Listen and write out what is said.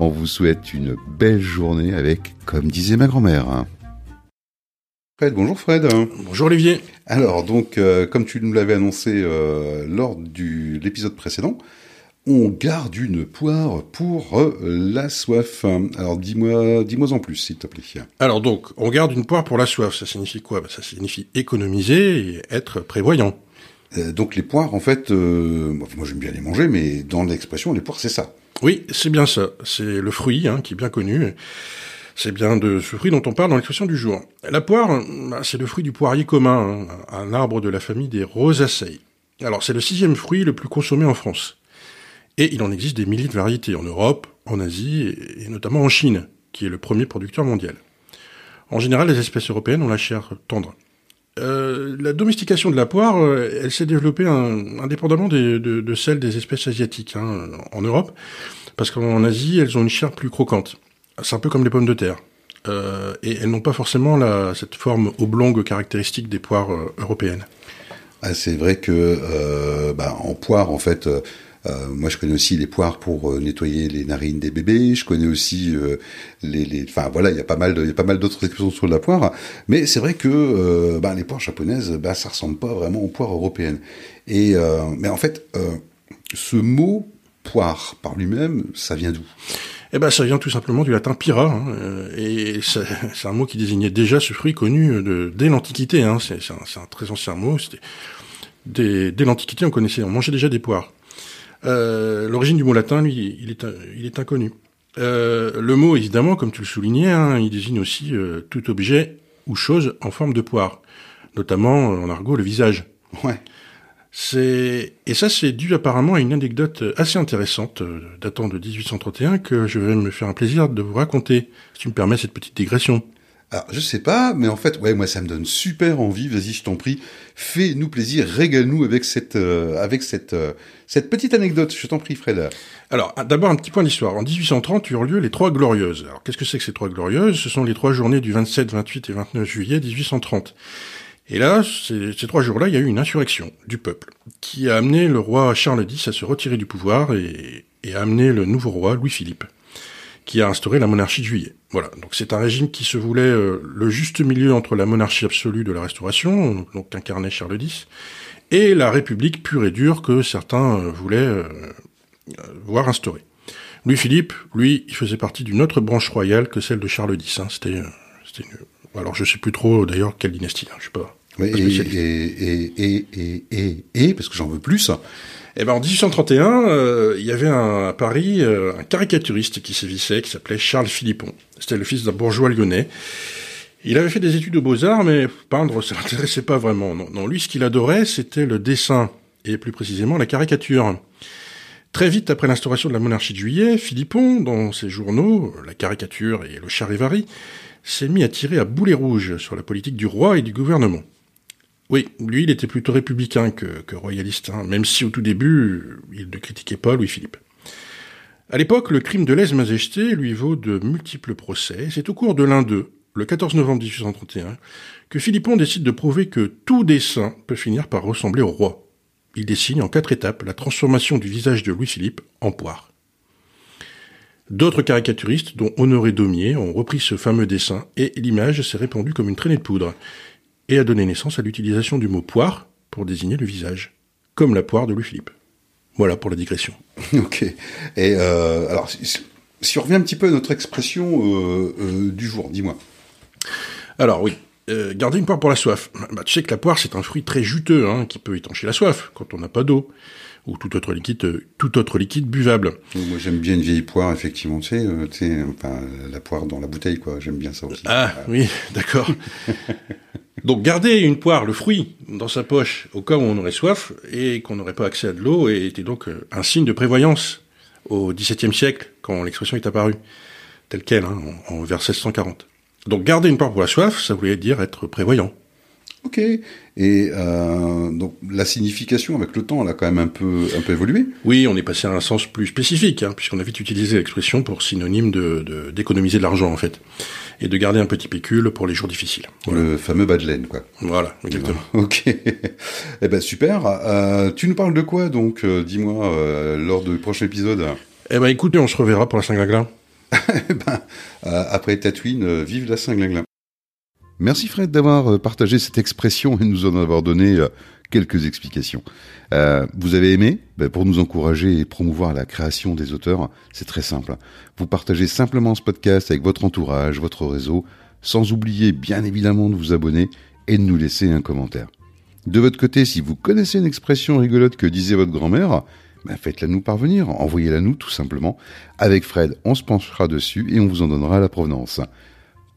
On vous souhaite une belle journée avec, comme disait ma grand-mère. Fred, bonjour Fred. Bonjour Olivier. Alors donc, euh, comme tu nous l'avais annoncé euh, lors de l'épisode précédent, on garde une poire pour euh, la soif. Alors dis-moi, dis-moi en plus, s'il te plaît. Alors donc, on garde une poire pour la soif. Ça signifie quoi? Bah, Ça signifie économiser et être prévoyant. donc les poires, en fait, moi j'aime bien les manger, mais dans l'expression, les poires, c'est ça. Oui, c'est bien ça. C'est le fruit hein, qui est bien connu. C'est bien de ce fruit dont on parle dans l'expression du jour. La poire, bah, c'est le fruit du poirier commun, hein, un arbre de la famille des rosaceae. Alors c'est le sixième fruit le plus consommé en France. Et il en existe des milliers de variétés en Europe, en Asie et notamment en Chine, qui est le premier producteur mondial. En général, les espèces européennes ont la chair tendre. Euh, la domestication de la poire, euh, elle s'est développée indépendamment de, celle des espèces asiatiques hein, en Europe, parce qu'en Asie, elles ont une chair plus croquante. C'est un peu comme les pommes de terre. Euh, et elles n'ont pas forcément cette forme oblongue caractéristique des poires européennes. Ah, c'est vrai que bah, en poire, en fait, moi, je connais aussi les poires pour euh, nettoyer les narines des bébés. Je connais aussi euh, les, enfin voilà, il y a pas mal, il y a pas mal d'autres expressions sur la poire. Mais c'est vrai que bah, les poires japonaises, bah, ça ressemble pas vraiment aux poires européennes. Et mais en fait, ce mot poire par lui-même, ça vient d'où? Eh ben, ça vient tout simplement du latin pira, hein, et c'est un mot qui désignait déjà ce fruit connu dès l'Antiquité. Hein, c'est un, très ancien mot. Dès l'Antiquité, on connaissait, on mangeait déjà des poires. Euh, l'origine du mot latin, lui, il est, il est inconnu. Euh, le mot, évidemment, comme tu le soulignais, hein, il désigne aussi euh, tout objet ou chose en forme de poire, notamment en argot le visage. Ouais. C'est et ça c'est dû apparemment à une anecdote assez intéressante datant de 1831 que je vais me faire un plaisir de vous raconter, si tu me permets cette petite digression. Alors, je sais pas, mais en fait, ouais, moi, ça me donne super envie. Vas-y, je t'en prie, fais-nous plaisir, régale-nous avec cette, euh, avec cette, euh, cette petite anecdote. Je t'en prie, Fred. Alors, d'abord un petit point d'histoire. En 1830 eurent lieu les Trois Glorieuses. Alors, qu'est-ce que c'est que ces Trois Glorieuses? Ce sont les trois journées du 27, 28 et 29 juillet 1830. Et là, ces, trois jours-là, il y a eu une insurrection du peuple qui a amené le roi Charles X à se retirer du pouvoir et, et a amené le nouveau roi Louis-Philippe qui a instauré la monarchie de juillet. Voilà, donc c'est un régime qui se voulait euh, le juste milieu entre la monarchie absolue de la Restauration, donc incarnait Charles X, et la République pure et dure que certains euh, voulaient euh, voir instaurer. Louis-Philippe, lui, il faisait partie d'une autre branche royale que celle de Charles X. Hein. C'était, alors je sais plus trop d'ailleurs quelle dynastie. Hein. Je sais pas. et, et, et, et, et, et, parce que j'en veux plus. Eh ben, en 1831, euh, il y avait à Paris euh, un caricaturiste qui sévissait, qui s'appelait Charles Philippon. C'était le fils d'un bourgeois lyonnais. Il avait fait des études aux beaux-arts, mais peindre, ça l'intéressait pas vraiment. Non, non lui, ce qu'il adorait, c'était le dessin, et plus précisément la caricature. Très vite après l'instauration de la monarchie de juillet, Philippon, dans ses journaux, La caricature et Le charivari, s'est mis à tirer à boulet rouge sur la politique du roi et du gouvernement. Oui, lui, il était plutôt républicain que, royaliste, hein, même si au tout début, il ne critiquait pas Louis-Philippe. À l'époque, le crime de lèse-majesté lui vaut de multiples procès. C'est au cours de l'un d'eux, le 14 novembre 1831, que Philippon décide de prouver que tout dessin peut finir par ressembler au roi. Il dessine en quatre étapes la transformation du visage de Louis-Philippe en poire. D'autres caricaturistes, dont Honoré Daumier, ont repris ce fameux dessin et l'image s'est répandue comme une traînée de poudre et a donné naissance à l'utilisation du mot poire pour désigner le visage, comme la poire de Louis-Philippe. Voilà pour la digression. ok. Et euh, alors, si on revient un petit peu à notre expression euh, euh, du jour, dis-moi. Alors oui, garder une poire pour la soif. Bah, tu sais que la poire, c'est un fruit très juteux, hein, qui peut étancher la soif quand on n'a pas d'eau ou tout autre liquide, tout autre liquide buvable. Moi, j'aime bien une vieille poire, effectivement, tu sais, tu sais enfin, la poire dans la bouteille, quoi. J'aime bien ça aussi. Ah, oui, d'accord. Donc garder une poire, le fruit, dans sa poche au cas où on aurait soif et qu'on n'aurait pas accès à de l'eau était donc euh, un signe de prévoyance au XVIIe siècle quand l'expression est apparue, telle qu'elle, hein, en, vers 1640. Donc garder une poire pour la soif, ça voulait dire être prévoyant. Ok. Et euh, donc la signification avec le temps, elle a quand même un peu, un peu évolué. Oui, on est passé à un sens plus spécifique, hein, puisqu'on a vite utilisé l'expression pour synonyme de d'économiser de l'argent en fait et de garder un petit pécule pour les jours difficiles. Le fameux Badelaine, quoi. Voilà, exactement. ok. eh ben super. Euh, tu nous parles de quoi donc euh, Dis-moi euh, lors du prochain épisode? Eh ben écoutez, on se reverra pour la Saint-Glinglin. eh ben, après Tatooine, vive la Saint-Glinglin. Merci Fred d'avoir partagé cette expression et nous en avoir donné quelques explications. Euh, vous avez aimé ben, Pour nous encourager et promouvoir la création des auteurs, c'est très simple. Vous partagez simplement ce podcast avec votre entourage, votre réseau, sans oublier bien évidemment de vous abonner et de nous laisser un commentaire. De votre côté, si vous connaissez une expression rigolote que disait votre grand-mère, ben faites-la nous parvenir, envoyez-la nous tout simplement. Avec Fred, on se penchera dessus et on vous en donnera la provenance.